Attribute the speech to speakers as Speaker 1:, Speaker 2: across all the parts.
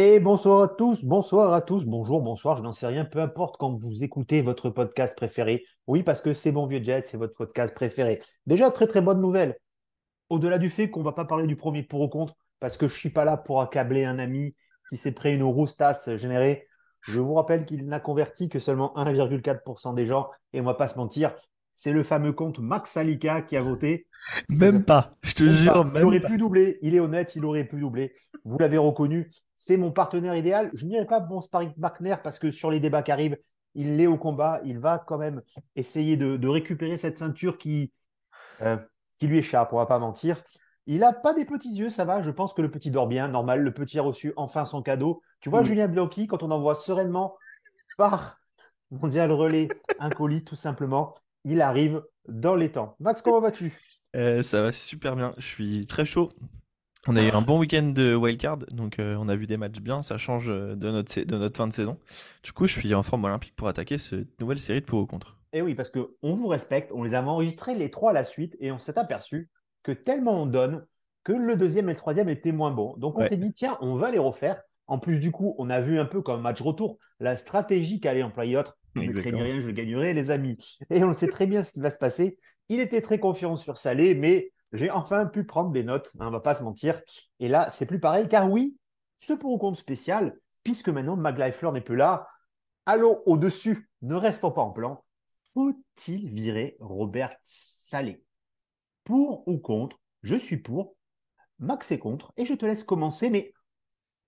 Speaker 1: Et bonsoir à tous, bonsoir à tous, bonjour, bonsoir, je n'en sais rien, peu importe quand vous écoutez votre podcast préféré. Oui, parce que c'est Bon Vieux Jet, c'est votre podcast préféré. Déjà, très très bonne nouvelle. Au-delà du fait qu'on ne va pas parler du premier pour ou contre, parce que je ne suis pas là pour accabler un ami qui s'est pris une roustasse générée. Je vous rappelle qu'il n'a converti que seulement 1,4% des gens, et on ne va pas se mentir, c'est le fameux compte Max Salika qui a voté.
Speaker 2: Même pas, je te jure, même
Speaker 1: Il aurait pu doubler, il est honnête, il aurait pu doubler. Vous l'avez reconnu, c'est mon partenaire idéal. Je n'irai pas bon sparring partner parce que sur les débats qui arrivent, il l'est au combat. Il va quand même essayer de, récupérer cette ceinture qui, euh, qui lui échappe, on va pas mentir. Il n'a pas des petits yeux, ça va. Je pense que le petit dort bien, normal. Le petit a reçu enfin son cadeau. Tu vois, Julien Bianchi, quand on envoie sereinement par Mondial Relais un colis, tout simplement, il arrive dans les temps. Max, comment vas-tu?
Speaker 2: Euh, Ça va super bien. Je suis très chaud. On a eu un bon week-end de wildcard, donc euh, on a vu des matchs bien, ça change euh, de notre, de notre fin de saison. Du coup, je suis en forme olympique pour attaquer cette nouvelle série de pour ou contre.
Speaker 1: Et eh oui, parce qu'on vous respecte, on les a enregistrés les trois à la suite et on s'est aperçu que tellement on donne que le deuxième et le troisième étaient moins bons. Donc on s'est dit, tiens, on va les refaire. En plus, du coup, on a vu un peu comme match retour la stratégie qu'allait employer autre je ne rien, je le gagnerai, les amis. Et on sait très bien ce qui va se passer. Il était très confiant sur Salé, mais j'ai enfin pu prendre des notes, hein, on va pas se mentir. Et là, c'est plus pareil, car oui, ce pour ou contre spécial, puisque maintenant Fleur n'est plus là, allons au-dessus, ne restons pas en plan. Faut-il virer Robert Salé? Pour ou contre? Je suis pour. Max est contre. Et je te laisse commencer, mais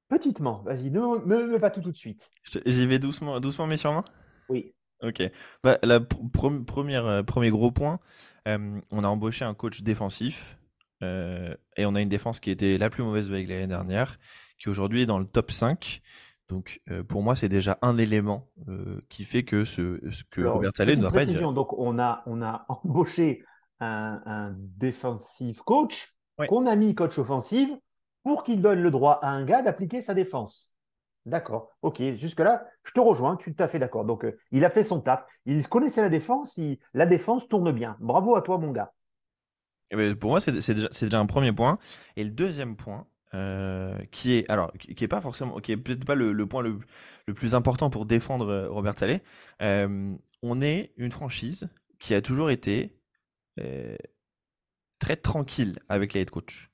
Speaker 1: petitement. Vas-y, ne me, pas tout tout de suite.
Speaker 2: J'y vais doucement, doucement mais sûrement?
Speaker 1: Oui.
Speaker 2: Ok. Bah, la première, euh, premier gros point, euh, on a embauché un coach défensif euh, et on a une défense qui était la plus mauvaise avec l'année dernière, qui aujourd'hui est dans le top 5. Donc pour moi, c'est déjà un élément qui fait que ce, que Robert Salé ne doit pas être.
Speaker 1: Donc on a, on a embauché un, un defensive coach qu'on a mis coach offensif pour qu'il donne le droit à un gars d'appliquer sa défense. D'accord, ok, jusque-là, je te rejoins, tu à fait d'accord. Donc, euh, il a fait son taf, il connaissait la défense, la défense tourne bien. Bravo à toi, mon gars.
Speaker 2: Eh ben, pour moi, c'est déjà, un premier point. Et le deuxième point, euh, qui est qui est pas forcément qui est peut-être pas le, point le, plus important pour défendre euh, Robert Salé on est une franchise qui a toujours été très tranquille avec les head coach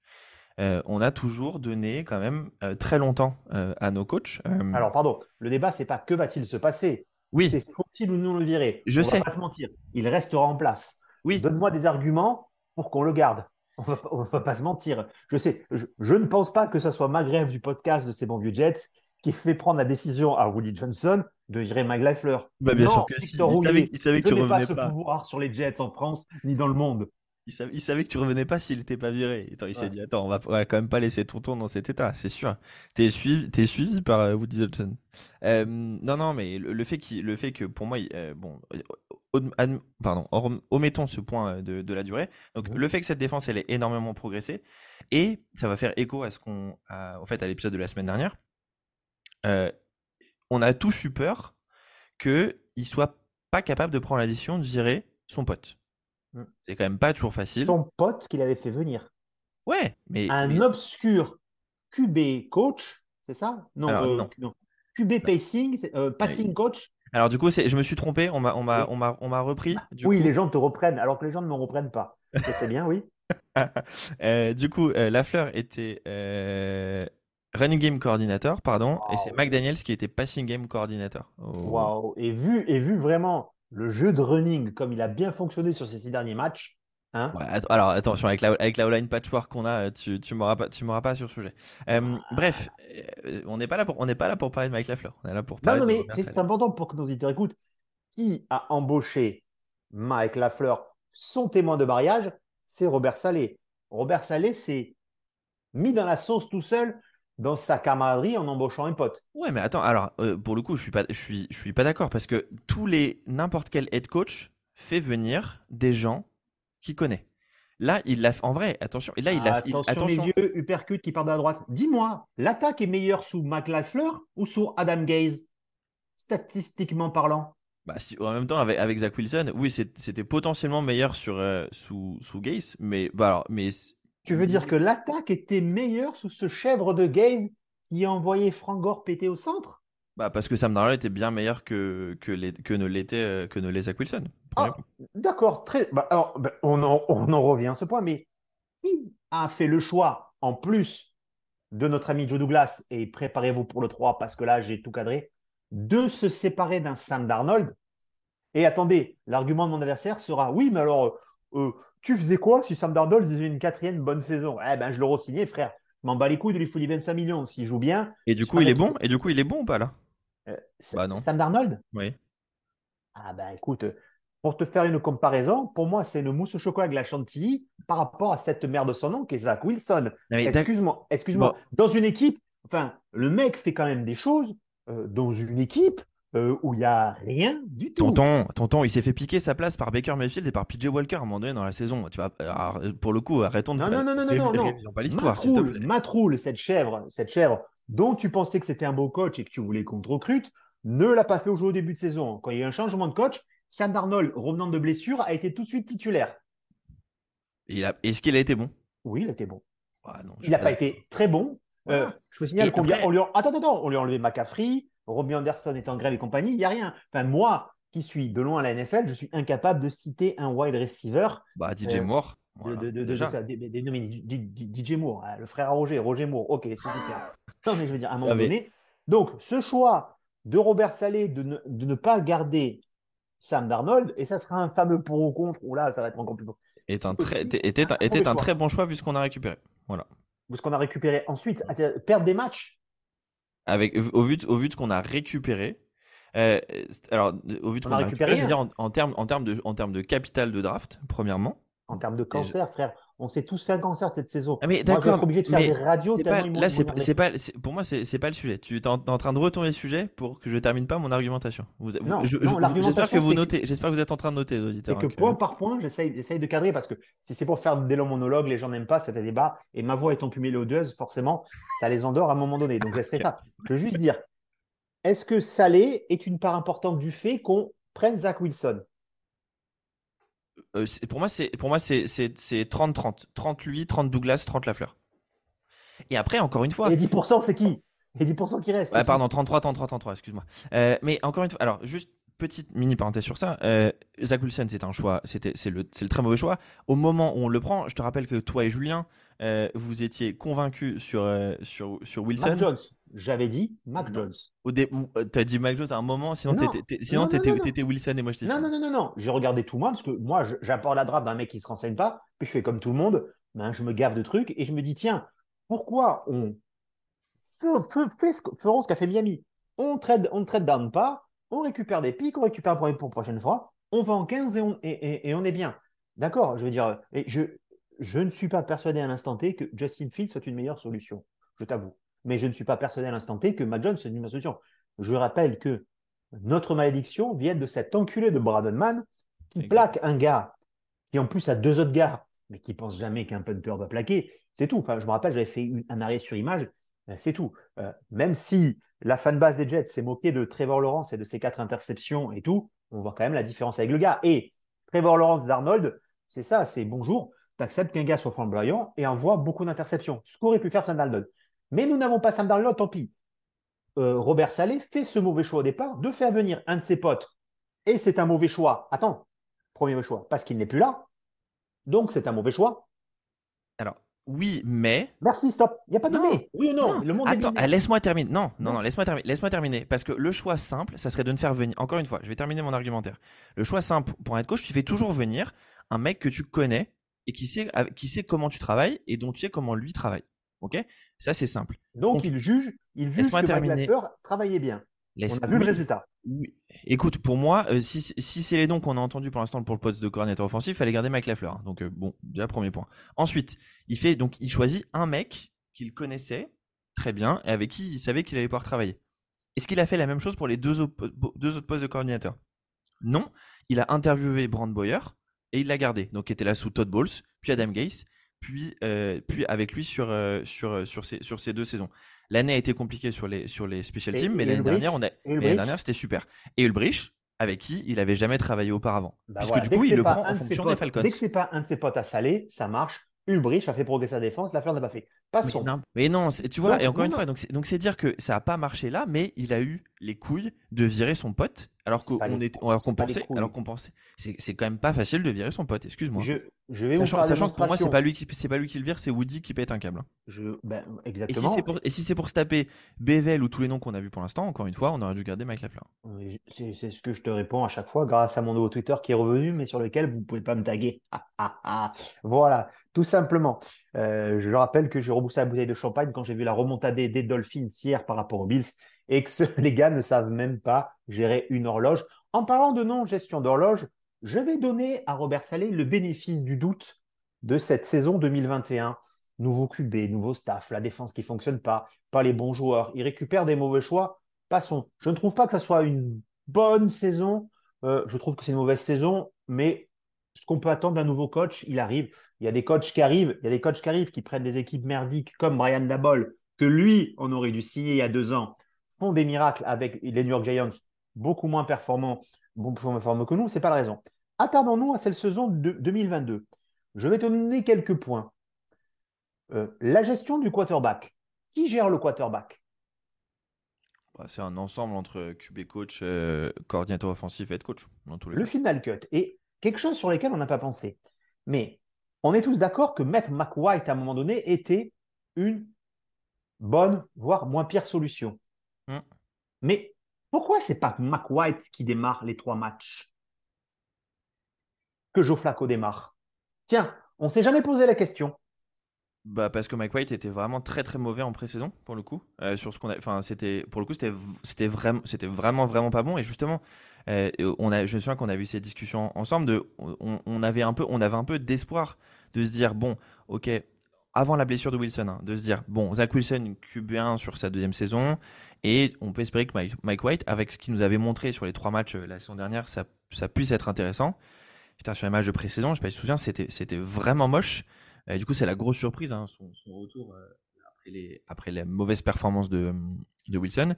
Speaker 2: euh, on a toujours donné quand même euh, très longtemps euh, à nos coachs.
Speaker 1: Alors, pardon, le débat, c'est pas que va-t-il se passer
Speaker 2: Oui.
Speaker 1: C'est faut-il ou non le virer?
Speaker 2: Je
Speaker 1: on
Speaker 2: sais.
Speaker 1: Va pas se mentir. Il restera en place.
Speaker 2: Oui.
Speaker 1: Donne-moi des arguments pour qu'on le garde. On va, va pas se mentir. Je sais, je, ne pense pas que ce soit ma grève du podcast de ces bons vieux Jets qui fait prendre la décision à Woody Johnson de virer McLeifler.
Speaker 2: Bah bien sûr que si. Il savait, que tu revenais
Speaker 1: pas. pas ce pouvoir sur les Jets en France ni dans le monde.
Speaker 2: Il savait, que tu revenais pas s'il n'était pas viré. il s'est dit Attends, on va, va, quand même pas laisser ton tour dans cet état, c'est sûr. T'es suivi, es suivi par euh, Woody Johnson. Euh, non, non, mais le, fait, le fait que pour moi, euh, bon, pardon, omettons ce point de, la durée. Donc, le fait que cette défense, elle ait énormément progressé, et ça va faire écho à ce qu'on, en fait, à l'épisode de la semaine dernière. on a tous eu peur qu'il soit pas capable de prendre la décision de virer son pote. Mm. C'est quand même pas toujours facile.
Speaker 1: Son pote qu'il avait fait venir.
Speaker 2: Ouais, mais.
Speaker 1: Un obscur QB coach, c'est ça? Non, euh, non, QB pacing, euh, passing coach.
Speaker 2: Alors du coup, je me suis trompé, on m'a on m'a on m'a on m'a repris.
Speaker 1: Oui, les gens te reprennent alors que les gens ne me reprennent pas. C'est bien, oui.
Speaker 2: Euh, du coup, Lafleur était running game coordinator, pardon, et c'est McDaniels qui était passing game coordinator.
Speaker 1: Waouh Et vu et vu vraiment le jeu de running, comme il a bien fonctionné sur ces six derniers matchs. Hein
Speaker 2: alors attention, avec la, avec la line patchwork qu'on a, tu, tu m'auras pas, tu pas sur ce sujet. Euh, ah. Bref, euh, on n'est pas là pour, on pas là pour parler de Mike Lafleur. On est là pour parler.
Speaker 1: Non, non, mais c'est important pour que nos auditeurs écoutent. Qui a embauché Mike Lafleur, son témoin de mariage, c'est Robert Salé. Robert Salé s'est mis dans la sauce tout seul dans sa camaraderie en embauchant un pote.
Speaker 2: Ouais, mais attends, alors euh, pour le coup, je suis pas, je suis, je suis pas d'accord parce que tous les n'importe quel head coach fait venir des gens qu'il connaît. Là, il l'a en vrai. Attention. Et là, il a.
Speaker 1: Attention, attention. les yeux, uppercut qui part de la droite. Dis-moi, l'attaque est meilleure sous Mac ou sous Adam Gaze, statistiquement parlant?
Speaker 2: Bah, en même temps, avec, avec Zach Wilson, oui, c'était potentiellement meilleur sur, euh, sous, sous Gaze, mais, bah alors, mais
Speaker 1: tu veux dire que l'attaque était meilleure sous ce chèvre de Gaze qui a envoyé Frank Gore péter au centre?
Speaker 2: Bah parce que Sam Darnold était bien meilleur que, que, les, que ne l'était euh, que ne Zach Wilson.
Speaker 1: Ah, d'accord, très. Bah, alors, bah, on, en, on en revient à ce point, mais qui a fait le choix, en plus de notre ami Joe Douglas, et préparez-vous pour le 3 parce que là, j'ai tout cadré, de se séparer d'un Sam Darnold? Et attendez, l'argument de mon adversaire sera oui, mais alors, euh, tu faisait quoi si Sam Darnold faisait une quatrième bonne saison? Eh ben, je l'aurais signé, frère. Je m'en bats les couilles de lui foutre 25 millions s'il joue bien.
Speaker 2: Et du coup, il est bon Et du coup, il est bon ou pas là?
Speaker 1: Euh, bah non. Sam Darnold
Speaker 2: Oui.
Speaker 1: Ah ben écoute, pour te faire une comparaison, pour moi, c'est une mousse au chocolat avec la chantilly par rapport à cette mère de son nom qui est Zach Wilson. Excuse-moi, excuse-moi. Dans une équipe, enfin, le mec fait quand même des choses euh, dans une équipe euh, où il n'y a rien du tout.
Speaker 2: Tonton, tonton, il s'est fait piquer sa place par Baker Mayfield et par PJ Walker à un moment donné dans la saison. Tu vas, pour le coup, arrêtons de
Speaker 1: non,
Speaker 2: faire.
Speaker 1: Non, non, non, non, non.
Speaker 2: Pas l'histoire.
Speaker 1: Matroul, cette chèvre, cette chèvre dont tu pensais que c'était un beau coach et que tu voulais qu'on te recrute, ne l'a pas fait au jeu au début de saison. Quand il y a eu un changement de coach, Sam Darnold, revenant de blessure, a été tout de suite titulaire.
Speaker 2: Est-ce qu'il a été bon?
Speaker 1: Oui, il a été bon. Ah il n'a pas été très bon. Euh, je me signale qu'on lui, a... Attends, attends, on lui a enlevé McCaffrey, Robbie Anderson est en grève et compagnie, il n'y a rien. Enfin, moi, qui suis de loin à la NFL, je suis incapable de citer un wide receiver.
Speaker 2: Bah, DJ Moore.
Speaker 1: De, DJ Moore, hein, le frère à Roger, Roger Moore. Ok, c'est non, mais je veux dire, à un moment donné. Donc, ce choix de Robert Salé de ne, de ne, pas garder Sam Darnold, et ça sera un fameux pour ou contre, ou là, ça va être encore plus.
Speaker 2: Est un très, était, un, était un très bon choix vu ce qu'on a récupéré. Voilà.
Speaker 1: Ce qu'on a récupéré. Ensuite, perdre des matchs.
Speaker 2: Avec, au, vu de, au vu de ce qu'on a récupéré, euh, alors, au vu de ce qu'on a, récupéré, je veux dire en, en termes en termes de, en termes de capital de draft, premièrement.
Speaker 1: En termes de cancer, frère, on s'est tous fait un cancer cette saison.
Speaker 2: Ah, mais d'accord.
Speaker 1: obligé de faire des radios.
Speaker 2: Pas, là, c'est pas, pour moi, c'est pas le sujet. Tu es en, train de retourner le sujet pour que je termine pas mon argumentation. J'espère que vous notez. J'espère que vous êtes en train de noter,
Speaker 1: C'est que point par point, j'essaye de cadrer parce que si c'est pour faire des longs monologues, les gens n'aiment pas, cet débat. Et ma voix étant plus mélodieuse, forcément, ça les endort à un moment donné. Donc, je laisserai ça. Je veux juste dire, est-ce que Salé est une part importante du fait qu'on prenne Zach Wilson?
Speaker 2: Euh, pour moi, c'est pour moi c'est 30-30. 30 lui, 30 Douglas, 30 Lafleur. Et après, encore une fois.
Speaker 1: Et 10%, c'est qui? Et 10% qui reste
Speaker 2: Pardon, 33, 33, 33, excuse-moi. Euh, mais encore une fois, alors, juste petite mini parenthèse sur ça. Euh, Zach Wilson, c'est un choix, c'est le, le très mauvais choix. Au moment où on le prend, je te rappelle que toi et Julien, euh, vous étiez convaincu sur, euh, sur, sur Wilson.
Speaker 1: Mac Jones. J'avais dit Mac Jones.
Speaker 2: Au dé... Euh, t'as dit Mac Jones à un moment, sinon t'étais Wilson et moi je t'ai
Speaker 1: Non, non, non, non, non. J'ai regardé tout le monde parce que moi, j'apporte la drape d'un mec qui se renseigne pas, puis je fais comme tout le monde, ben, je me gave de trucs et je me dis, tiens, pourquoi on ferons ce qu'a fait Miami? On trade, on trade down pas, on récupère des pics, on récupère un problème pour la prochaine fois, on va en 15 et on, et, et on est bien. D'accord Je veux dire, et je, je ne suis pas persuadé à l'instant T que Justin Fields soit une meilleure solution, je t'avoue. Mais je ne suis pas persuadé à l'instant T que Matt Jones soit une meilleure solution. Je rappelle que notre malédiction vient de cet enculé de Braden Mann qui plaque un gars qui en plus a deux autres gars, mais qui pense jamais qu'un punter va plaquer. C'est tout. Enfin, je me rappelle, j'avais fait un arrêt sur image. Euh, c'est tout. Euh, même si la fanbase des Jets s'est moquée de Trevor Lawrence et de ses quatre interceptions et tout, on voit quand même la différence avec le gars. Et Trevor Lawrence d'Arnold, c'est ça, c'est bonjour tu acceptes qu'un gars soit flamboyant et envoie beaucoup d'interceptions. Ce qu'aurait pu faire Sam Darnold. Mais nous n'avons pas Sam Darnold, tant pis. Euh, Robert Salé fait ce mauvais choix au départ de faire venir un de ses potes. Et c'est un mauvais choix. Attends, premier choix, parce qu'il n'est plus là. Donc c'est un mauvais choix.
Speaker 2: Alors, oui, mais.
Speaker 1: Merci, stop. Il n'y a pas de mais. Oui ou non, Le
Speaker 2: monde Attends, laisse-moi terminer. Non, non, non, laisse-moi terminer. Laisse-moi terminer. Parce que le choix simple, ça serait de ne faire venir. Encore une fois, je vais terminer mon argumentaire. Le choix simple pour être coach, tu fais toujours venir un mec que tu connais et qui sait, qui sait comment tu travailles et dont tu sais comment lui travaille. Ok? Ça, c'est simple.
Speaker 1: Donc, il juge, il juge que terminer. travaillait bien. On a vu le résultat.
Speaker 2: Écoute, pour moi, euh, si, si c'est les noms qu'on a entendus pour l'instant pour le poste de coordinateur offensif, il fallait garder Mike Lafleur. Hein. Donc, euh, bon, déjà, premier point. Ensuite, il fait donc il choisit un mec qu'il connaissait très bien et avec qui il savait qu'il allait pouvoir travailler. Est-ce qu'il a fait la même chose pour les deux, deux autres postes de coordinateur? Non. Il a interviewé Brand Boyer, et il l'a gardé. Donc, il était là sous Todd Bowles, puis Adam Gase, puis, euh, puis avec lui sur, euh, sur, euh, sur, ces, sur ces deux saisons. L'année a été compliquée sur les, sur les special teams, mais l'année dernière, on a, dernière, c'était super. Et Ulbrich, avec qui il avait jamais travaillé auparavant. Bah puisque du coup, il le prend en fonction des Falcons.
Speaker 1: Dès que c'est pas un de ses potes à saler, ça marche. Ulbrich a fait progresser sa défense, l'affaire n'a pas fait. Pas
Speaker 2: Mais
Speaker 1: son.
Speaker 2: non, mais non, tu vois,
Speaker 1: Donc,
Speaker 2: et encore
Speaker 1: non,
Speaker 2: une
Speaker 1: non.
Speaker 2: fois, donc c'est dire que ça a pas marché là, mais il a eu les couilles de virer son pote, alors qu'on
Speaker 1: les
Speaker 2: pensait, alors qu'on pensait, c'est c'est quand même pas facile de virer son pote, excuse-moi.
Speaker 1: Je, je vais vous
Speaker 2: Sachant, que pour moi, c'est pas lui qui, c'est pas lui qui le vire, c'est Woody qui pète un câble.
Speaker 1: Je, ben,
Speaker 2: Et si c'est pour, si se taper Bevel ou tous les noms qu'on a vus pour l'instant, encore une fois, on aurait dû garder Mike Lafleur.
Speaker 1: C'est c'est ce que je te réponds à chaque fois grâce à mon nouveau Twitter qui est revenu, mais sur lequel vous ne pouvez pas me taguer. Ah, ah, ah. Voilà, tout simplement. Euh, je rappelle que j'ai reboussé la bouteille de champagne quand j'ai vu la remontade des Dolphins hier par rapport aux Bills et que les gars ne savent même pas gérer une horloge. En parlant de non-gestion d'horloge, je vais donner à Robert Salé le bénéfice du doute de cette saison 2021. Nouveau QB, nouveau staff, la défense qui fonctionne pas, pas les bons joueurs. Il récupère des mauvais choix. Passons. Je ne trouve pas que ça soit une bonne saison. Euh, je trouve que c'est une mauvaise saison, mais ce qu'on peut attendre d'un nouveau coach, il arrive. Il y a des coachs qui arrivent, il y a des coachs qui arrivent qui prennent des équipes merdiques comme Brian Dabol, que lui, on aurait dû signer il y a deux ans, font des miracles avec les New York Giants, beaucoup moins performants, beaucoup moins performants que nous, c'est pas la raison. Attardons-nous à cette saison de 2022. Je vais te donner quelques points. Euh, la gestion du quarterback. Qui gère le quarterback?
Speaker 2: Bah, c'est un ensemble entre QB coach, euh, coordinateur offensif et head coach, dans tous les
Speaker 1: Le
Speaker 2: cas.
Speaker 1: final cut. Et quelque chose sur lequel on n'a pas pensé. Mais on est tous d'accord que mettre McWhite à un moment donné était une bonne, voire moins pire solution.
Speaker 2: Hmm.
Speaker 1: Mais pourquoi c'est pas McWhite qui démarre les trois matchs que Joe Flacco démarre? Tiens, on s'est jamais posé la question.
Speaker 2: Bah parce que Mike White était vraiment très très mauvais en pré-saison pour le coup Euh, sur ce qu'on a enfin c'était pour le coup c'était vraiment c'était vraiment vraiment pas bon et justement euh, on a je me souviens qu'on a eu ces discussions ensemble de on, on avait un peu on avait un peu d'espoir de se dire bon ok avant la blessure de Wilson hein, de se dire bon Zach Wilson QB1 sur sa deuxième saison et on peut espérer que Mike, White avec ce qu'il nous avait montré sur les trois matchs euh, la saison dernière ça puisse être intéressant Putain, sur les matchs de pré-saison je sais pas si tu te souviens c'était vraiment moche du coup, c'est la grosse surprise, hein, son, retour euh, après, les, après les mauvaises performances de, Wilson.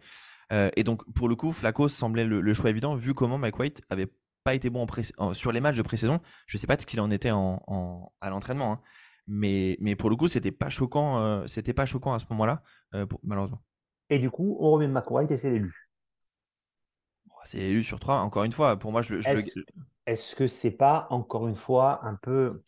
Speaker 2: Euh, et donc, pour le coup, Flacco semblait le, choix évident, vu comment Mike White avait pas été bon sur les matchs de pré-saison. Je sais pas ce qu'il en était en, en- à l'entraînement, hein. Mais, mais pour le coup, c'était pas choquant, euh, c'était pas choquant à ce moment-là, euh, malheureusement.
Speaker 1: Et du coup, on remet McWhite et c'est l'élu.
Speaker 2: C'est élu sur trois. Encore une fois, pour moi, je, je le-
Speaker 1: Est-ce est-ce que c'est pas, encore une fois, un peu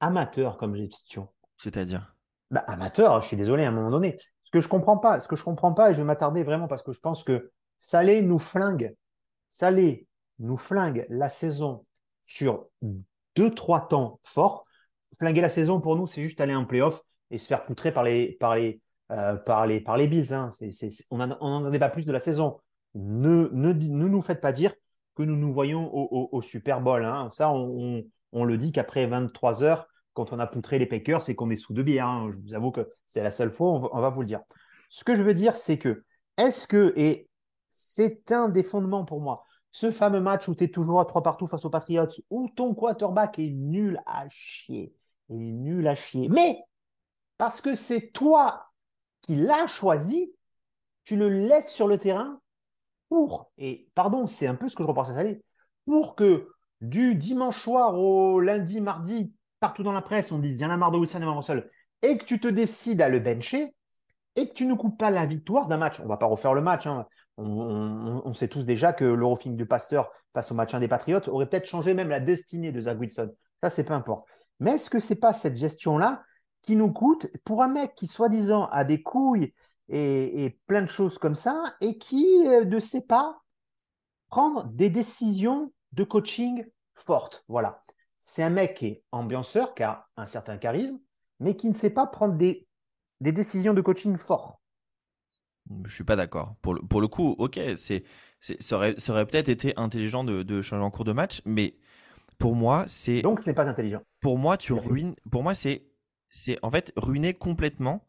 Speaker 1: amateur comme gestion?
Speaker 2: C'est-à-dire?
Speaker 1: Bah, amateur, je suis désolé à un moment donné. Ce que je comprends pas, ce que je comprends pas, et je vais m'attarder vraiment parce que je pense que Salé nous flingue, Salé nous flingue la saison sur deux, trois temps forts. Flinguer la saison pour nous, c'est juste aller en playoff et se faire poutrer par les, par les, euh, par les, par les Bills. hein. C'est- on n'en est pas plus de la saison. Ne, ne, ne nous faites pas dire que nous nous voyons au, Super Bowl. hein. Ça, on, on- on le dit qu'après 23 heures, quand on a poutré les Packers, c'est qu'on est sous de bière. hein. Je vous avoue que c'est la seule fois, on va, on va vous le dire. Ce que je veux dire, c'est que, est-ce que, et c'est un des fondements pour moi, ce fameux match où tu es toujours à trois partout face aux Patriots, où ton quarterback est nul à chier, il est nul à chier, mais parce que c'est toi qui l'as choisi, tu le laisses sur le terrain pour, et pardon, c'est un peu ce que je repense à Salé, pour que du dimanche soir au lundi, mardi, partout dans la presse, on dise il y en a marre de Wilson et Russell, et que tu te décides à le bencher, et que tu ne coupes pas la victoire d'un match. On va pas refaire le match. hein. On, sait tous déjà que l'Eurofing du Pasteur face au match 1 des Patriotes aurait peut-être changé même la destinée de Zach Wilson. Ça, c'est peu importe. Mais est-ce que c'est pas cette gestion-là qui nous coûte pour un mec qui, soi-disant, a des couilles et, plein de choses comme ça et qui euh, ne sait pas prendre des décisions de coaching fortes? Voilà. C'est un mec qui est ambianceur, qui a un certain charisme, mais qui ne sait pas prendre des décisions de coaching fortes.
Speaker 2: Je suis pas d'accord. Pour le, pour le coup, ok, c'est, c'est, ça aurait, aurait peut-être été intelligent de, de changer en cours de match, mais pour moi, c'est,
Speaker 1: Donc, ce n'est pas intelligent.
Speaker 2: pour moi, tu
Speaker 1: Merci.
Speaker 2: ruines, pour moi, c'est, c'est en fait ruiner complètement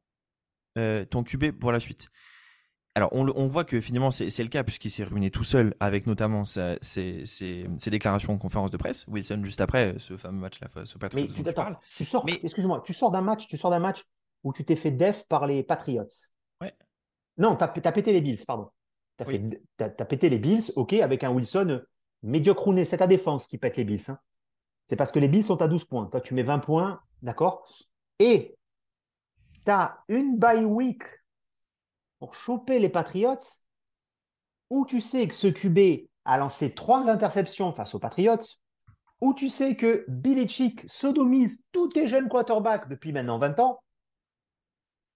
Speaker 2: euh, ton QB pour la suite. Alors, on, on voit que finalement, c'est, c'est le cas, puisqu'il s'est ruiné tout seul, avec notamment sa- ses, ses- ses déclarations en conférence de presse. Wilson, juste après ce fameux match-là, face aux Patriots
Speaker 1: Mais tu,
Speaker 2: tu
Speaker 1: attends,
Speaker 2: parles.
Speaker 1: tu sors,
Speaker 2: Mais-
Speaker 1: excuse-moi, tu sors d'un match, tu sors d'un match où tu t'es fait def par les Patriots.
Speaker 2: Ouais.
Speaker 1: Non, tu as, pété les Bills, pardon. Tu as,
Speaker 2: Oui.
Speaker 1: pété les Bills, ok, avec un Wilson euh, médiocre ou né. C'est ta défense qui pète les Bills. hein. C'est parce que les Bills sont à 12 points. Toi, tu mets 20 points, d'accord Et tu as une bye week pour choper les Patriots, où tu sais que ce QB a lancé trois interceptions face aux Patriots, où tu sais que Billy Chick sodomise tous tes jeunes quarterbacks depuis maintenant 20 ans,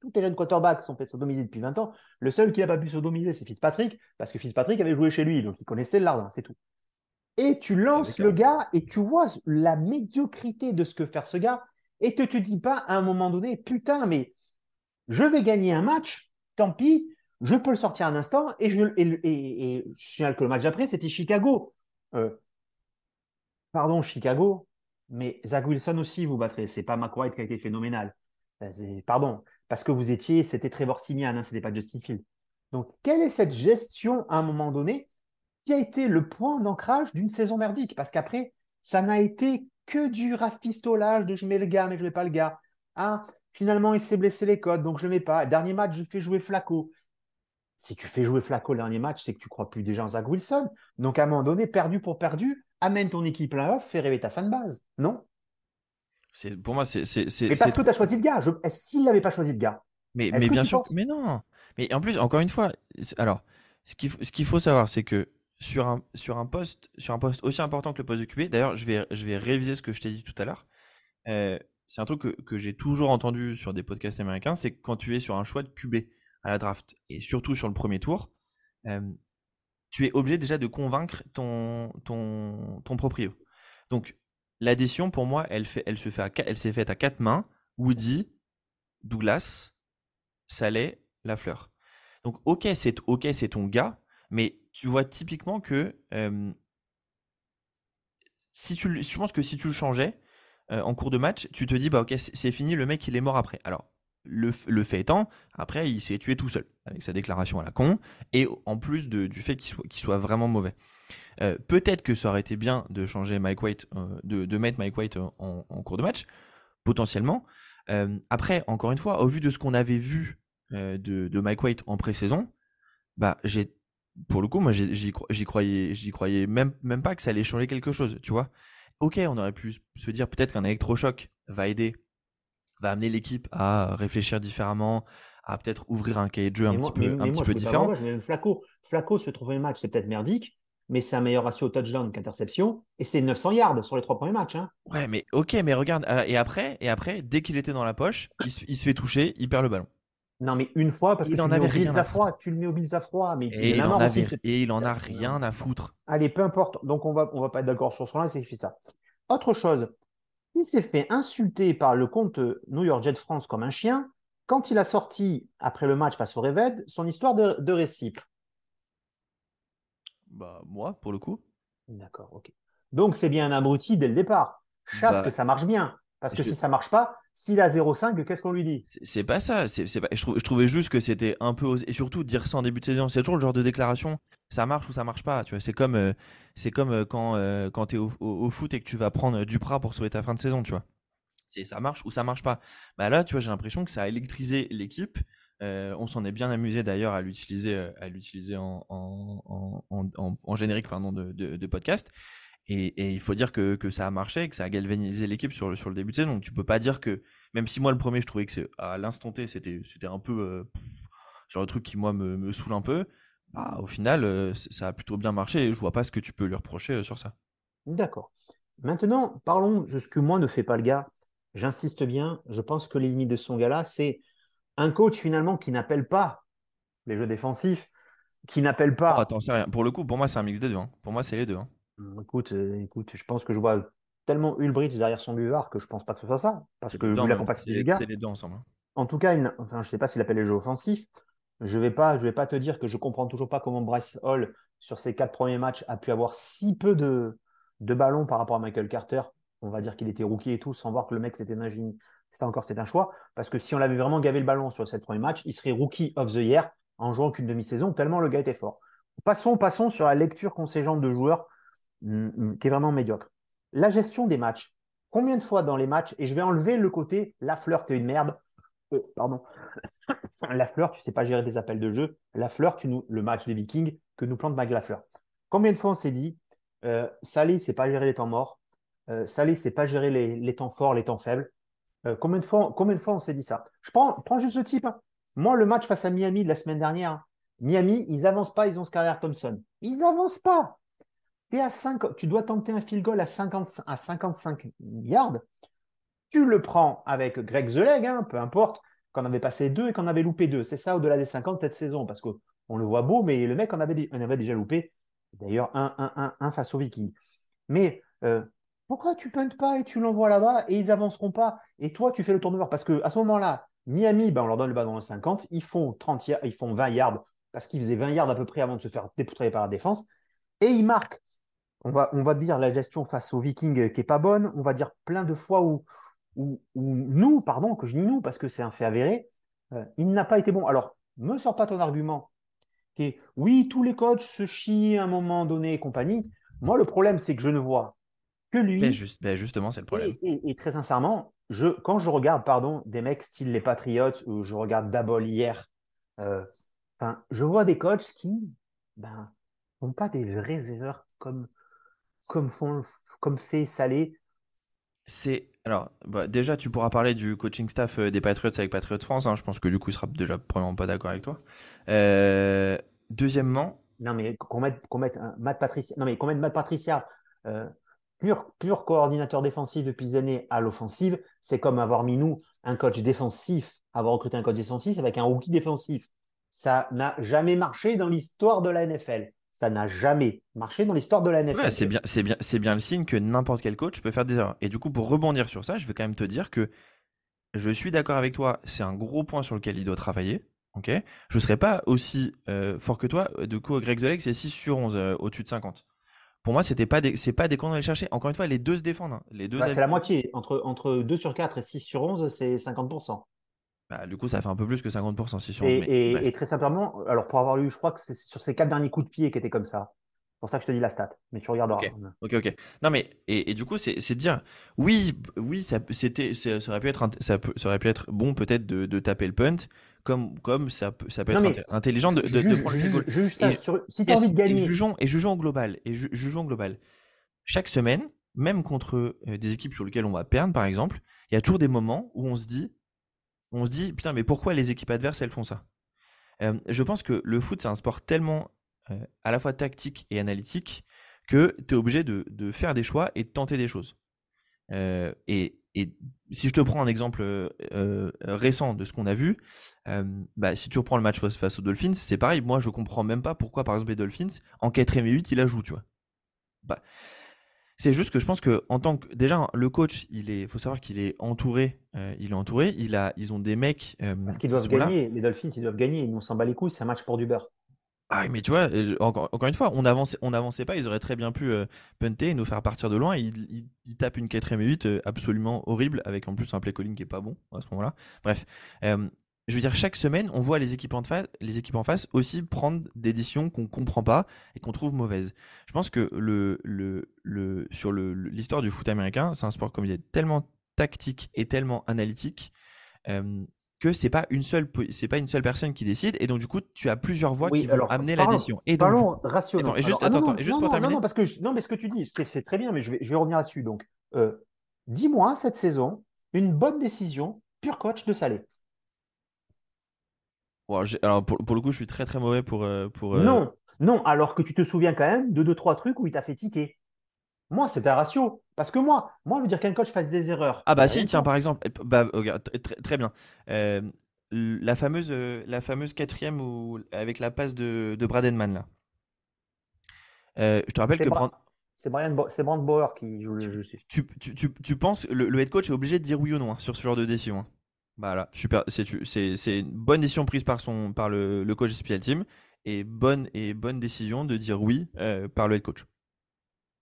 Speaker 1: tous tes jeunes quarterbacks sont fait sodomiser depuis 20 ans. Le seul qui n'a pas pu sodomiser, c'est Fitzpatrick, parce que Fitzpatrick avait joué chez lui, donc il connaissait le lardin, c'est tout. Et tu lances le gars et tu vois la médiocrité de ce que fait ce gars, et que tu ne dis pas à un moment donné, putain, mais je vais gagner un match, tant pis, je peux le sortir un instant, et je, et, signale que le match d'après, c'était Chicago. Euh, pardon, Chicago, mais Zach Wilson aussi, vous battrez. C'est pas McWhite qui a été phénoménal. Euh, pardon, parce que vous étiez, c'était Trevor Simian, hein, ce n'était pas Justin Field. Donc, quelle est cette gestion à un moment donné qui a été le point d'ancrage d'une saison merdique? Parce qu'après, ça n'a été que du rafistolage de je mets le gars, mais je ne mets pas le gars. Ah, finalement, il s'est blessé les codes, donc je ne le mets pas. Dernier match, je fais jouer Flacco. Si tu fais jouer Flacco le dernier match, c'est que tu crois plus déjà en Zach Wilson. Donc, à un moment donné, perdu pour perdu, amène ton équipe là off, fais rêver ta fan base. Non?
Speaker 2: C'est pour moi, c'est.
Speaker 1: Mais parce que tu as choisi le gars. Je... S'il n'avait pas choisi de gars.
Speaker 2: Mais, mais bien sûr. Mais non. Mais en plus, encore une fois, alors, ce qu'il ce qu'il faut savoir, c'est que sur un, sur, un poste, sur un poste aussi important que le poste de QB, d'ailleurs, je vais, je vais réviser ce que je t'ai dit tout à l'heure. Euh, c'est un truc que, que j'ai toujours entendu sur des podcasts américains, c'est que quand tu es sur un choix de QB à la draft, et surtout sur le premier tour, euh, tu es obligé déjà de convaincre ton, ton, ton proprio. Donc, l'addition, pour moi, elle, se fait elle s'est faite à quatre mains. Woody, Douglas, Saleh, Lafleur. Donc, ok, c'est c'est ton gars, mais tu vois typiquement que si tu, je pense que si tu le changeais en cours de match, tu te dis bah ok, c'est fini, le mec il est mort après. Alors le, fait étant, après, il s'est tué tout seul, avec sa déclaration à la con, et en plus de, du fait qu'il soit vraiment mauvais. Euh, peut-être que ça aurait été bien de changer Mike White, euh, de, de, mettre Mike White en, en, cours de match, potentiellement. Euh, après, encore une fois, au vu de ce qu'on avait vu de, de, Mike White en pré-saison, bah, j'ai, pour le coup, moi, j'y, croyais, j'y croyais même, même pas que ça allait changer quelque chose, tu vois. Ok, on aurait pu se dire peut-être qu'un électrochoc va aider va amener l'équipe à réfléchir différemment, à peut-être ouvrir un cahier de jeu un petit peu, un petit peu différent.
Speaker 1: Flaco. Flaco, se trouver le match, c'est peut-être merdique, mais c'est un meilleur ratio touchdown qu'interception, et c'est 900 yards sur les trois premiers matchs. Hein.
Speaker 2: Ouais, mais ok, mais regarde, euh, et après, et après dès qu'il était dans la poche, il se, fait toucher, il perd le ballon.
Speaker 1: Non, mais une fois, parce que tu, en avait rien à froid, tu le mets au Bills à froid. Mais
Speaker 2: et, il en, et il en a rien à foutre.
Speaker 1: Allez, peu importe. Donc, on va, on va pas être d'accord sur ce point-là, c'est ça. Autre chose, il s'est fait insulter par le compte New York Jet France comme un chien quand il a sorti, après le match face au Réved, son histoire de, de.
Speaker 2: Bah, moi, pour le coup.
Speaker 1: D'accord, ok. Donc, c'est bien un abruti dès le départ. Chaque bah, que ça marche bien. Parce que si ça marche pas, s'il a 0,5, qu'est-ce qu'on lui dit?
Speaker 2: C'est pas ça. C'est, pas... Je, trouvais juste que c'était un peu Et surtout, dire ça en début de saison, c'est toujours le genre de déclaration. Ça marche ou ça marche pas. Tu vois, c'est comme, euh, c'est comme euh, quand, euh, quand tu es au, foot et que tu vas prendre du Duprat pour sauver ta fin de saison. Tu vois, c'est ça marche ou ça marche pas. Bah là, tu vois, j'ai l'impression que ça a électrisé l'équipe. On s'en est bien amusé d'ailleurs à l'utiliser, à l'utiliser en, générique pardon, de, de, podcast. Et, il faut dire que, ça a marché, que ça a galvanisé l'équipe sur le, début de saison. Donc tu peux pas dire que, même si moi le premier, je trouvais que à l'instant T, c'était, un peu euh, genre le truc qui moi me, me saoule un peu. Bah, au final, euh, ça a plutôt bien marché et je vois pas ce que tu peux lui reprocher euh, sur ça.
Speaker 1: D'accord. Maintenant, parlons de ce que moi ne fait pas le gars. J'insiste bien, je pense que les limites de son gars-là, c'est un coach finalement qui n'appelle pas les jeux défensifs, qui n'appelle pas.
Speaker 2: Oh, attends, rien. Pour le coup, pour moi, c'est un mix des deux. Hein. Pour moi, c'est les deux. Hein.
Speaker 1: Écoute, euh, écoute, je pense que je vois tellement Ulbricht derrière son buvard que je pense pas que ce soit ça. Parce que vu la compacité des gars.
Speaker 2: C'est les deux ensemble. Hein.
Speaker 1: En tout cas, enfin, je sais pas s'il appelle les jeux offensifs. Je vais pas, je vais pas te dire que je comprends toujours pas comment Bryce Hall, sur ses quatre premiers matchs, a pu avoir si peu de, de ballons par rapport à Michael Carter. On va dire qu'il était rookie et tout, sans voir que le mec c'était un Ça encore, c'est un choix. Parce que si on l'avait vraiment gavé le ballon sur ces premiers matchs, il serait rookie of the year en jouant qu'une demi-saison, tellement le gars était fort. Passons, passons sur la lecture gens de joueurs Mm, mm, qui est vraiment médiocre. La gestion des matchs. Combien de fois dans les matchs, et je vais enlever le côté la fleur, t'es une merde. Euh, pardon. la fleur, tu sais pas gérer des appels de jeu. La fleur, tu nous, le match des Vikings que nous plante Mag Lafleur. Combien de fois on s'est dit, euh, Salé, c'est pas gérer les temps morts. Euh, Salé, c'est pas gérer les, temps forts, les temps faibles. Euh, combien, de fois, combien de fois on s'est dit ça? Je prends, juste ce type. Hein. Moi, le match face à Miami de la semaine dernière, Miami, ils n'avancent pas, ils ont Skyler Thompson. Ils n'avancent pas. À 5, tu dois tenter un field goal à, 50, à 55 yards. Tu le prends avec Greg Zeleg, hein, peu importe, qu'on avait passé deux et qu'on avait loupé deux. C'est ça au-delà des 50 cette saison, parce qu'on le voit beau, mais le mec en avait, déjà loupé. D'ailleurs, un, un, un, un, face aux Vikings. Mais euh, pourquoi tu puntes pas et tu l'envoies là-bas et ils avanceront pas Et toi, tu fais le tournoi Parce qu'à ce moment-là, Miami, ben, on leur donne le ballon dans 50, ils font, 30 ils font 20 yards, parce qu'ils faisaient 20 yards à peu près avant de se faire dépoutrailler par la défense, et ils marquent. On va, on dire la gestion face aux Vikings qui est pas bonne, on va dire plein de fois où, nous, pardon, que je dis nous, parce que c'est un fait avéré, euh, il n'a pas été bon. Alors, me sors pas ton argument qui oui, tous les coachs se chient à un moment donné et compagnie. Moi, le problème, c'est que je ne vois que lui.
Speaker 2: Ben, juste, ben, justement, c'est le problème.
Speaker 1: Et, très sincèrement, je, quand je regarde pardon, des mecs style les Patriots, ou je regarde Dabol hier, euh, je vois des coachs qui ben, n'ont pas des vraies erreurs comme, comme, font, comme fait Salé.
Speaker 2: C'est alors bah, déjà tu pourras parler du coaching staff euh, des Patriots avec Patriots France. Hein. je pense que du coup il sera déjà probablement pas d'accord avec toi. Euh, deuxièmement.
Speaker 1: Non mais qu'on mette, mette Matt Patricia. Non mais qu'on mette Matt Patricia. Euh, pur, coordinateur défensif depuis des années à l'offensive, c'est comme avoir mis nous un coach défensif, avoir recruté un coach défensif avec un rookie défensif. Ça n'a jamais marché dans l'histoire de la NFL. Ça n'a jamais marché dans l'histoire de la NFL.
Speaker 2: c'est bien, c'est bien, c'est bien le signe que n'importe quel coach peut faire des erreurs. Et du coup, pour rebondir sur ça, je vais quand même te dire que je suis d'accord avec toi. C'est un gros point sur lequel il doit travailler. Ok? Je ne serais pas aussi euh, fort que toi. De coup, Greg Zoleg, c'est 6 sur 11 euh, au-dessus de 50. Pour moi, c'était pas des, c'est pas des qu'on aller chercher. Encore une fois, les deux se défendent. Hein. Les deux.
Speaker 1: Bah, c'est la moitié. Entre, entre 2 sur 4 et 6 sur 11, c'est 50%.
Speaker 2: Bah, du coup, ça fait un peu plus que 50% si sur
Speaker 1: et, et, très simplement, alors pour avoir lu, je crois que c'est sur ces quatre derniers coups de pied qui étaient comme ça. C'est pour ça que je te dis la stat, mais tu regarderas.
Speaker 2: Ok, ok. Non, mais et, du coup, c'est de dire, oui, oui, ça, c'était, ça, aurait pu être, ça, ça aurait pu être bon peut-être de, de, taper le punt, comme, comme ça, peut, ça peut être intelligent de, de, prendre
Speaker 1: le ça, si tu as envie de gagner.
Speaker 2: Et jugeons, et jugeons global. Et jugeons global. Chaque semaine, même contre euh, des équipes sur lesquelles on va perdre, par exemple, il y a toujours des moments où on se dit, on se dit, putain, mais pourquoi les équipes adverses, elles font ça? Euh, Je pense que le foot, c'est un sport tellement euh, à la fois tactique et analytique que tu es obligé de, faire des choix et de tenter des choses. Euh, et, si je te prends un exemple récent de ce qu'on a vu, bah, si tu reprends le match face, aux Dolphins, c'est pareil. Moi, je comprends même pas pourquoi, par exemple, les Dolphins, en 4 et 8, il la joue, tu vois. Bah, c'est juste que je pense que en tant que déjà le coach, il est, faut savoir qu'il est entouré, euh, il est entouré, il a, ils ont des mecs.
Speaker 1: Euh, Parce qu'ils doivent gagner. Les Dolphins, ils doivent gagner. Nous on s'en bat les couilles. C'est un match pour du beurre.
Speaker 2: Ah mais tu vois, euh, encore, une fois, on avançait, on avançait pas. Ils auraient très bien pu punter et nous faire partir de loin. Ils, tapent une 4 et 8 absolument horrible avec en plus un play calling qui est pas bon à ce moment-là. Bref, je veux dire, chaque semaine, on voit les équipes en face, les équipes en face aussi prendre des décisions qu'on comprend pas et qu'on trouve mauvaises. Je pense que sur l'histoire du foot américain, c'est un sport, comme je disais, tellement tactique et tellement analytique euh, que c'est pas une seule c'est pas une seule personne qui décide et donc du coup tu as plusieurs voix qui vont amener la décision et
Speaker 1: donc, parlons rationnellement
Speaker 2: et juste, attends, juste pour terminer
Speaker 1: non, parce que non mais ce que tu dis c'est très bien mais je vais, je vais revenir là-dessus donc euh, dis-moi cette saison une bonne décision pur coach de Salé
Speaker 2: alors pour, le coup, je suis très très mauvais pour. Euh, pour euh,
Speaker 1: Non, non, alors que tu te souviens quand même de deux, trois trucs où il t'a fait tiquer. Moi, c'est un ratio. Parce que moi, moi, je veux dire qu'un coach fasse des erreurs.
Speaker 2: Ah bah si, tiens, par exemple, bah, très, bien. Euh, la, fameuse, la fameuse quatrième où, avec la passe de, de Bradenman, là. je te rappelle que.
Speaker 1: C'est Brian c'est Brand Bauer qui joue le jeu.
Speaker 2: Tu, tu, tu, tu penses le, le head coach est obligé de dire oui ou non hein, sur ce genre de décision hein voilà, super. C'est une bonne décision prise par, son, par le, le coach Special Team et bonne, et bonne décision de dire oui euh, par le head coach.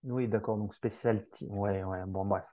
Speaker 1: Oui, d'accord. Donc, Special Team. Ouais, ouais. Bon, bref.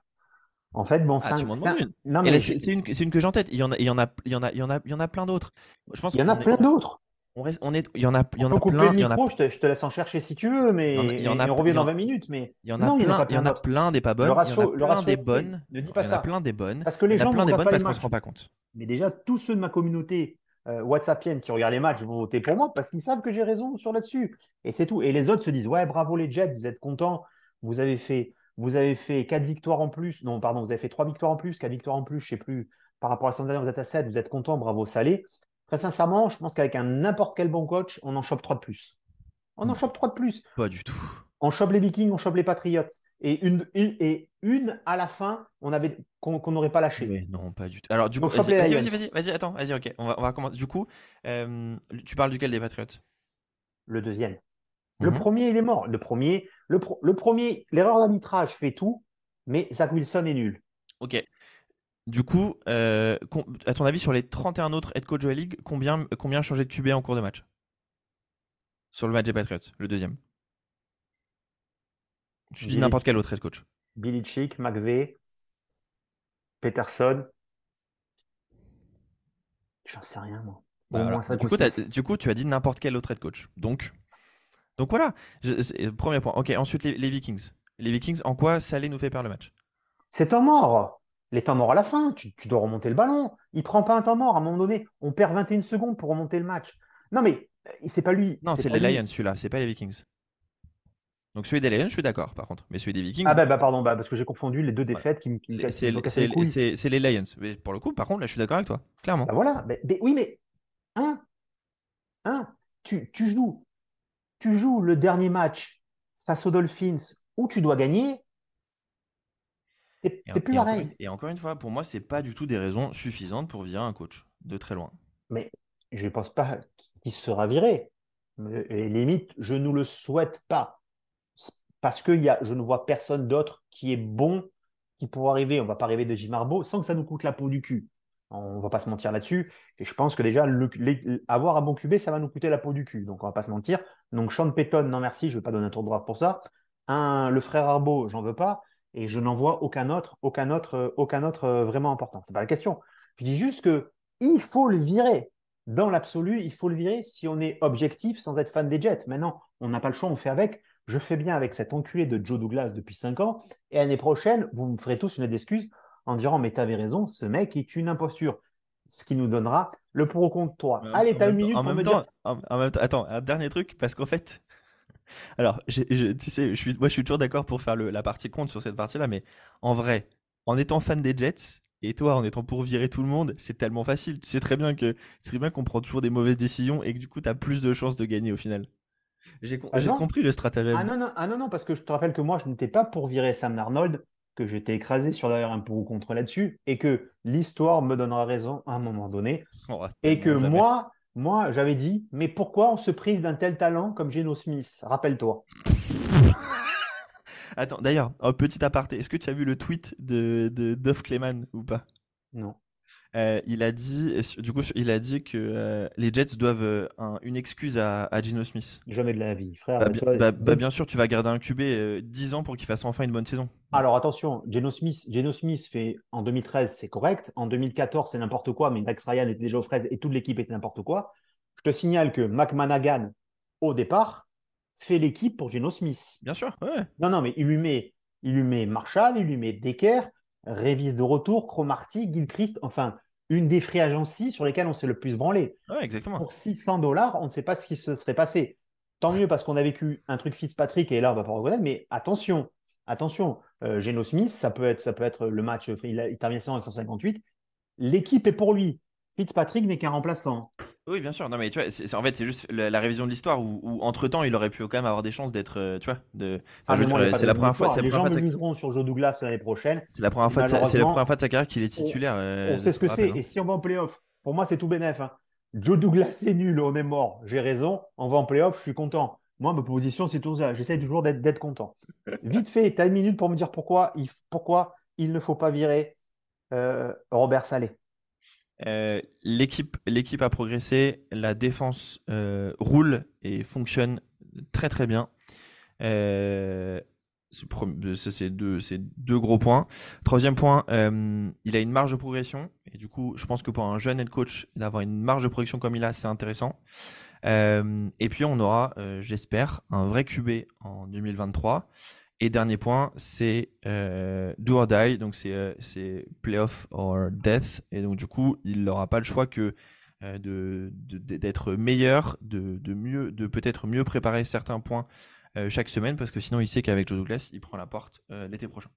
Speaker 1: En fait, bon,
Speaker 2: ah, c'est une, une que j'ai en tête. Il y en a, il y en a, il y en a, il y en a, il y en a plein d'autres.
Speaker 1: Je pense il y en a plein d'autres.
Speaker 2: On, reste, on est, il y en a, il y en
Speaker 1: a
Speaker 2: plein.
Speaker 1: Le micro, je, te, je, te, laisse en chercher si tu veux, mais il y en a, on revient dans 20 minutes. Mais
Speaker 2: il y en a plein, il y en a plein des pas bonnes. Le ratio, il y en a plein des bonnes.
Speaker 1: Ne dis pas
Speaker 2: ça.
Speaker 1: Il y en
Speaker 2: a plein des bonnes.
Speaker 1: Parce que les gens
Speaker 2: plein des bonnes parce qu'on se rend pas compte.
Speaker 1: Mais déjà, tous ceux de ma communauté euh, WhatsAppienne qui regardent les matchs vont voter pour moi parce qu'ils savent que j'ai raison sur là-dessus. Et c'est tout. Et les autres se disent ouais, bravo les Jets, vous êtes contents, vous avez fait Vous avez fait 4 victoires en plus. Non, pardon, vous avez fait 3 victoires en plus, 4 victoires en plus, je ne sais plus. Par rapport à la semaine dernière, vous êtes à 7, vous êtes content, bravo, salé. Très sincèrement, je pense qu'avec un n'importe quel bon coach, on en chope 3 de plus. On en chope 3 de plus.
Speaker 2: Pas du tout.
Speaker 1: On chope les Vikings, on chope les Patriots. Et une, et une à la fin, on avait qu'on n'aurait pas lâché.
Speaker 2: Mais non, pas du tout. Alors, du coup, vas-y, vas-y, vas-y, vas-y, attends, vas-y, ok. On va, on va commencer. Du coup, euh, tu parles duquel des Patriots?
Speaker 1: Le deuxième. Le mhm. premier, il est mort. Le premier, le, le premier, l'erreur d'arbitrage fait tout, mais Zach Wilson est nul.
Speaker 2: Ok. Du coup, euh, à ton avis, sur les 31 autres head coach de la ligue, combien, combien changé de QB en cours de match? Sur le match des Patriots, le deuxième. Tu dis n'importe quel autre head coach.
Speaker 1: Billy Chick, McVeigh, Peterson. J'en sais rien, moi.
Speaker 2: Bah, du, coup, tu as dit n'importe quel autre head coach. Donc, donc voilà. premier point. Ok, ensuite les, Vikings. Les Vikings, en quoi Salé nous fait perdre le match?
Speaker 1: C'est temps mort. Les temps morts à la fin, tu, dois remonter le ballon. Il prend pas un temps mort. À un moment donné, on perd 21 secondes pour remonter le match. Non, mais euh, c'est pas lui.
Speaker 2: Non, c'est les Lions, celui-là. C'est pas les Vikings. Donc celui des Lions, je suis d'accord, par contre. Mais celui des Vikings.
Speaker 1: Ah bah, bah pardon, bah, parce que j'ai confondu les deux défaites qui me
Speaker 2: C'est les Lions. Mais pour le coup, par contre, là, je suis d'accord avec toi, clairement.
Speaker 1: Bah voilà. Mais, oui, mais hein, hein, tu, tu joues, tu joues le dernier match face aux Dolphins où tu dois gagner. C'est plus pareil.
Speaker 2: et encore une fois, pour moi, c'est pas du tout des raisons suffisantes pour virer un coach de très loin.
Speaker 1: Mais je ne pense pas qu'il sera viré. Et limite, je ne le souhaite pas parce que y a, je ne vois personne d'autre qui est bon, qui pourra arriver. On ne va pas arriver de Jim Marbo sans que ça nous coûte la peau du cul. On ne va pas se mentir là-dessus. Et je pense que déjà, avoir un bon QB, ça va nous coûter la peau du cul. Donc, on ne va pas se mentir. Donc, Sean Payton, non merci, je ne vais pas donner un tour de droit pour ça. Le frère Arbo, j'en veux pas. Et je n'en vois aucun autre, aucun autre, euh, vraiment important. Ce n'est pas la question. Je dis juste que il faut le virer. Dans l'absolu, il faut le virer si on est objectif sans être fan des Jets. Maintenant, on n'a pas le choix, on fait avec je fais bien avec cet enculé de Joe Douglas depuis 5 ans, et l'année prochaine, vous me ferez tous une excuse en disant Mais t'avais raison, ce mec est une imposture. Ce qui nous donnera le pour ou contre toi. Allez, t'as une minute pour me dire.
Speaker 2: En, même temps, attends, un dernier truc, parce qu'en fait, alors, tu sais, je suis, moi je suis toujours d'accord pour faire la partie contre sur cette partie-là, mais en vrai, en étant fan des Jets, et toi, en étant pour virer tout le monde, c'est tellement facile. Tu sais très bien que c'est bien qu'on prend toujours des mauvaises décisions et que du coup, tu as plus de chances de gagner au final. J'ai ah compris le stratagème.
Speaker 1: Ah non, non, ah non, non, parce que je te rappelle que moi, je n'étais pas pour virer Sam Arnold, que j'étais écrasé sur d'ailleurs un pour ou contre là-dessus, et que l'histoire me donnera raison à un moment donné. Oh, et que moi, moi, j'avais dit, mais pourquoi on se prive d'un tel talent comme Geno Smith? Rappelle-toi.
Speaker 2: Attends, d'ailleurs, un petit aparté, est-ce que tu as vu le tweet de, de Duff Clayman ou pas?
Speaker 1: Non.
Speaker 2: Euh, il a dit, du coup, il a dit que euh, les Jets doivent euh, une excuse à, Gino Smith.
Speaker 1: Jamais de la vie, frère.
Speaker 2: Bah, bah, bah, bien sûr, tu vas garder un QB 10 ans pour qu'il fasse enfin une bonne saison.
Speaker 1: Alors attention, Geno Smith, Geno Smith fait en 2013, c'est correct. En 2014, c'est n'importe quoi, mais Max Ryan était déjà aux fraises et toute l'équipe était n'importe quoi. Je te signale que McManagan, au départ, fait l'équipe pour Geno Smith.
Speaker 2: Bien sûr, ouais.
Speaker 1: Non, non, mais il lui met, il lui met Marshall, il lui met Decker, Révise de retour, Cromarty, Gilchrist, enfin, une des free agencies sur lesquelles on s'est le plus branlé.
Speaker 2: exactement.
Speaker 1: Pour 600 dollars, on ne sait pas ce qui se serait passé. Tant mieux parce qu'on a vécu un truc Fitzpatrick et là, on va pas reconnaître, mais attention, attention, euh, Geno Smith, ça peut, être, ça peut être le match, il, a, il termine avec 158. L'équipe est pour lui. Fitzpatrick n'est qu'un remplaçant.
Speaker 2: Oui, bien sûr. Non, mais tu vois, en fait, c'est juste la, révision de l'histoire où, entre temps, il aurait pu quand même avoir des chances d'être, euh, tu vois, de.
Speaker 1: Ah, c'est la première fois. Les gens me jugeront sur Joe Douglas l'année prochaine.
Speaker 2: C'est la première fois. De sa... C'est la première fois de sa carrière qu'il est titulaire.
Speaker 1: On, euh, sait ce que c'est. Et si on va en playoff, pour moi, c'est tout bénef. Hein. Joe Douglas est nul, on est mort. J'ai raison. On va en playoff, je suis content. Moi, ma position, c'est tout ça. J'essaie toujours d'être, content. Vite fait, tu as une minute pour me dire pourquoi il, pourquoi il ne faut pas virer euh, Robert Salé.
Speaker 2: Euh, l'équipe, l'équipe a progressé, la défense euh, roule et fonctionne très très bien. Euh, c'est deux, deux gros points. Troisième point, il a une marge de progression. Et du coup, je pense que pour un jeune head coach, d'avoir une marge de progression comme il a, c'est intéressant. et puis, on aura, j'espère, un vrai QB en 2023. Et dernier point, c'est euh, do or die, donc c'est euh, playoff or death. Et donc du coup, il n'aura pas le choix que euh, de d'être meilleur, de, de, mieux, de peut-être mieux préparer certains points chaque semaine parce que sinon il sait qu'avec Joe Douglas, il prend la porte l'été prochain.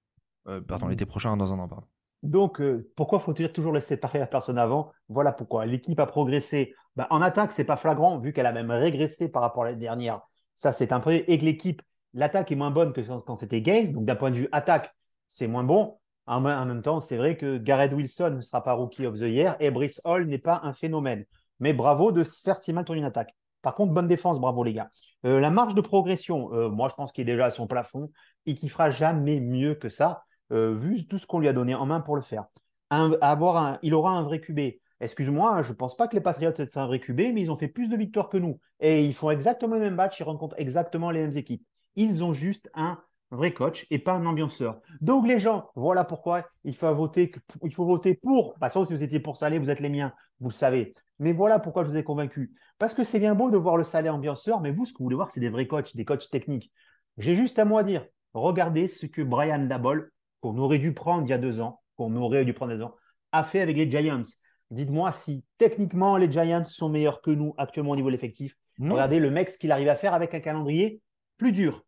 Speaker 2: pardon, mmh. l'été prochain, dans un an, pardon.
Speaker 1: Donc, pourquoi faut-il toujours laisser parler la personne avant? Voilà pourquoi. L'équipe a progressé. Ben, en attaque, c'est pas flagrant, vu qu'elle a même régressé par rapport à l'année dernière. Ça, c'est un peu. Et que l'équipe, l'attaque est moins bonne que quand c'était Gaze. Donc, d'un point de vue attaque, c'est moins bon. En même temps, c'est vrai que Gareth Wilson ne sera pas Rookie of the Year et Brice Hall n'est pas un phénomène. Mais bravo de faire si mal une attaque. Par contre, bonne défense, bravo les gars. Euh, la marge de progression, euh, moi je pense qu'il est déjà à son plafond et qu'il fera jamais mieux que ça, euh, vu tout ce qu'on lui a donné en main pour le faire. il aura un vrai QB. Excuse-moi, hein, je ne pense pas que les Patriots c'est un vrai QB, mais ils ont fait plus de victoires que nous. Et ils font exactement le même match, ils rencontrent exactement les mêmes équipes. Ils ont juste un vrai coach et pas un ambianceur. Donc les gens, voilà pourquoi il faut voter, il faut voter pour. Bah, sauf si vous étiez pour Salé, vous êtes les miens, vous le savez. Mais voilà pourquoi je vous ai convaincu. Parce que c'est bien beau de voir le Salé ambianceur, mais vous, ce que vous voulez voir, c'est des vrais coachs, des coachs techniques. J'ai juste à moi dire, regardez ce que Brian Dabol, qu'on aurait dû prendre il y a deux ans, qu'on aurait dû prendre il y a deux ans, a fait avec les Giants. Dites-moi si techniquement les Giants sont meilleurs que nous actuellement au niveau de l'effectif. Regardez le mec ce qu'il arrive à faire avec un calendrier plus dur.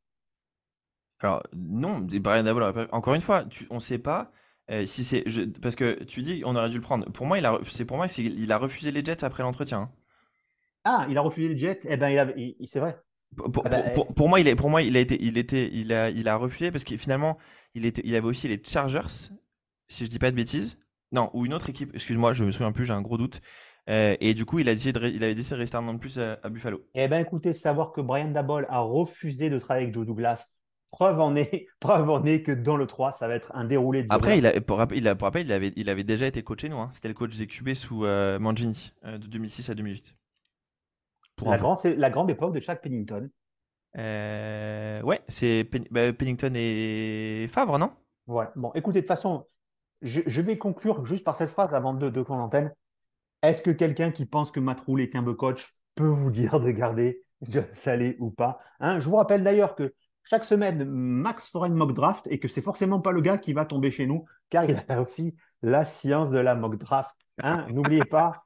Speaker 2: Alors, non, Brian Dabble, encore une fois, on ne sait pas euh, si c'est. Parce que tu dis on aurait dû le prendre. Pour moi, il a, c'est pour moi, il a refusé les Jets après l'entretien. Hein.
Speaker 1: Ah, il a refusé les Jets Eh ben, il, c'est vrai.
Speaker 2: Pour, ah ben, pour, moi, il est, pour moi, il a été, il était, il a, il a refusé parce que finalement, il était, il avait aussi les Chargers, si je dis pas de bêtises. Non, ou une autre équipe. Excuse-moi, je me souviens plus, j'ai un gros doute. Euh, et du coup, il, a décidé de, il avait décidé de rester un an de plus à, Buffalo.
Speaker 1: Eh ben, écoutez, savoir que Brian Dabol a refusé de travailler avec Joe Douglas Preuve en est, preuve en est que dans le 3, ça va être un déroulé
Speaker 2: de Après, il a, pour, rappel, il, a, pour rappel, il, avait, il avait déjà été coaché nous. Hein. C'était le coach des QB sous euh, Mangini euh, de 2006 à 2008.
Speaker 1: la, grande, c'est la grande époque de Chuck Pennington.
Speaker 2: Ouais, c'est bah, Pennington et Favre, non?
Speaker 1: Ouais. Bon, écoutez, de toute façon, je, vais conclure juste par cette phrase avant de, de antenne. Est-ce que quelqu'un qui pense que Matt Rule est un beau coach peut vous dire de garder John Salé ou pas hein? Je vous rappelle d'ailleurs que chaque semaine, Max fera une mock draft et que c'est forcément pas le gars qui va tomber chez nous, car il a aussi la science de la mock draft. Hein? n'oubliez pas,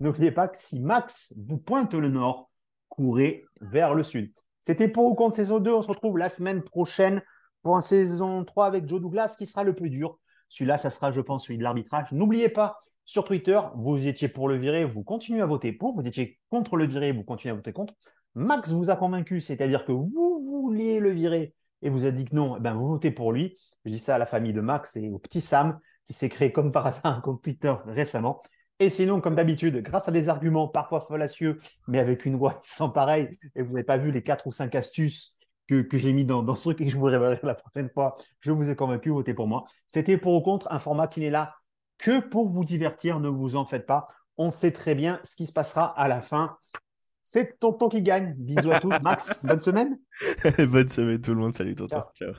Speaker 1: n'oubliez pas que si Max vous pointe le nord, courez vers le sud. C'était pour ou contre saison 2. On se retrouve la semaine prochaine pour un saison 3 avec Joe Douglas qui sera le plus dur. Celui-là, ça sera, je pense, celui de l'arbitrage. N'oubliez pas, sur Twitter, vous étiez pour le virer, vous continuez à voter pour. Vous étiez contre le virer, vous continuez à voter contre. Max vous a convaincu, c'est-à-dire que vous vouliez le virer et vous avez dit que non, eh ben vous votez pour lui. Je dis ça à la famille de Max et au petit Sam qui s'est créé comme par hasard un compte Twitter récemment. Et sinon, comme d'habitude, grâce à des arguments parfois fallacieux, mais avec une voix sans pareil, et vous n'avez pas vu les quatre ou cinq astuces que, j'ai mis dans, ce truc et que je vous révélerai la prochaine fois, je vous ai convaincu, votez pour moi. C'était pour ou contre un format qui n'est là que pour vous divertir, ne vous en faites pas. On sait très bien ce qui se passera à la fin. C'est Tonton qui gagne. Bisous à tous. Max, bonne semaine.
Speaker 2: bonne semaine tout le monde. Salut Tonton. Ciao.